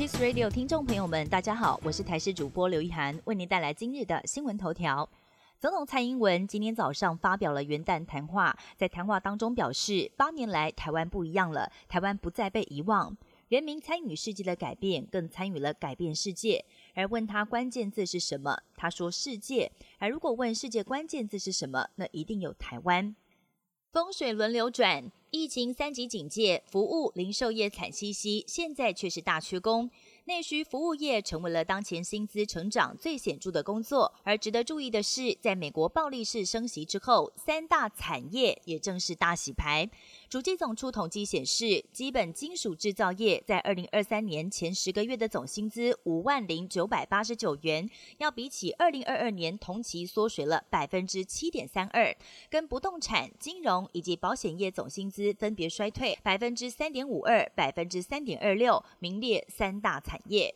Kiss Radio 听众朋友们，大家好，我是台视主播刘一涵，为您带来今日的新闻头条。总统蔡英文今天早上发表了元旦谈话，在谈话当中表示，八年来台湾不一样了，台湾不再被遗忘，人民参与世界的改变，更参与了改变世界。而问他关键字是什么，他说世界。而如果问世界关键字是什么，那一定有台湾。风水轮流转，疫情三级警戒，服务零售业惨兮兮，现在却是大缺工。内需服务业成为了当前薪资成长最显著的工作，而值得注意的是，在美国暴力式升息之后，三大产业也正式大洗牌。主机总处统计显示，基本金属制造业在二零二三年前十个月的总薪资五万零九百八十九元，要比起二零二二年同期缩水了百分之七点三二，跟不动产、金融以及保险业总薪资分别衰退百分之三点五二、百分之三点二六，名列三大产。业。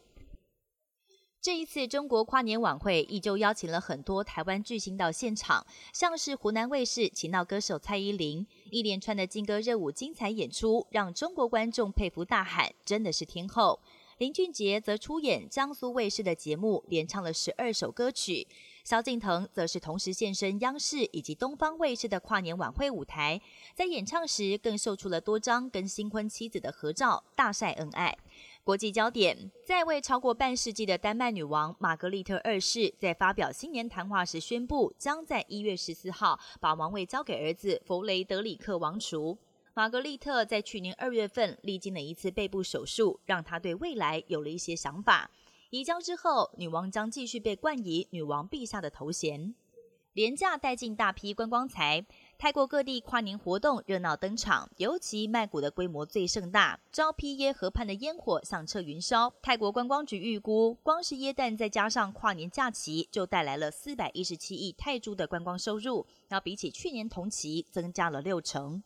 这一次中国跨年晚会依旧邀请了很多台湾巨星到现场，像是湖南卫视请到歌手蔡依林，一连串的劲歌热舞精彩演出，让中国观众佩服大喊：“真的是天后！”林俊杰则出演江苏卫视的节目，连唱了十二首歌曲。萧敬腾则是同时现身央视以及东方卫视的跨年晚会舞台，在演唱时更秀出了多张跟新婚妻子的合照，大晒恩爱。国际焦点，在位超过半世纪的丹麦女王玛格丽特二世，在发表新年谈话时宣布，将在一月十四号把王位交给儿子弗雷德里克王储。玛格丽特在去年二月份历经了一次背部手术，让她对未来有了一些想法。移交之后，女王将继续被冠以女王陛下的头衔。廉价带进大批观光财。泰国各地跨年活动热闹登场，尤其曼谷的规模最盛大。招批耶河畔的烟火响彻云霄。泰国观光局预估，光是耶诞再加上跨年假期，就带来了四百一十七亿泰铢的观光收入，要比起去年同期增加了六成。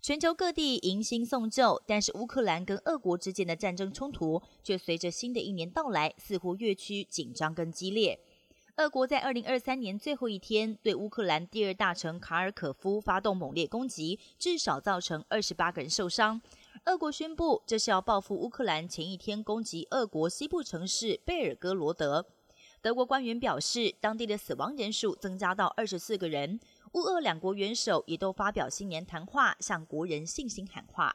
全球各地迎新送旧，但是乌克兰跟俄国之间的战争冲突却随着新的一年到来，似乎越趋紧张跟激烈。俄国在二零二三年最后一天对乌克兰第二大城卡尔可夫发动猛烈攻击，至少造成二十八个人受伤。俄国宣布这是要报复乌克兰前一天攻击俄国西部城市贝尔格罗德。德国官员表示，当地的死亡人数增加到二十四个人。乌俄两国元首也都发表新年谈话，向国人信心喊话。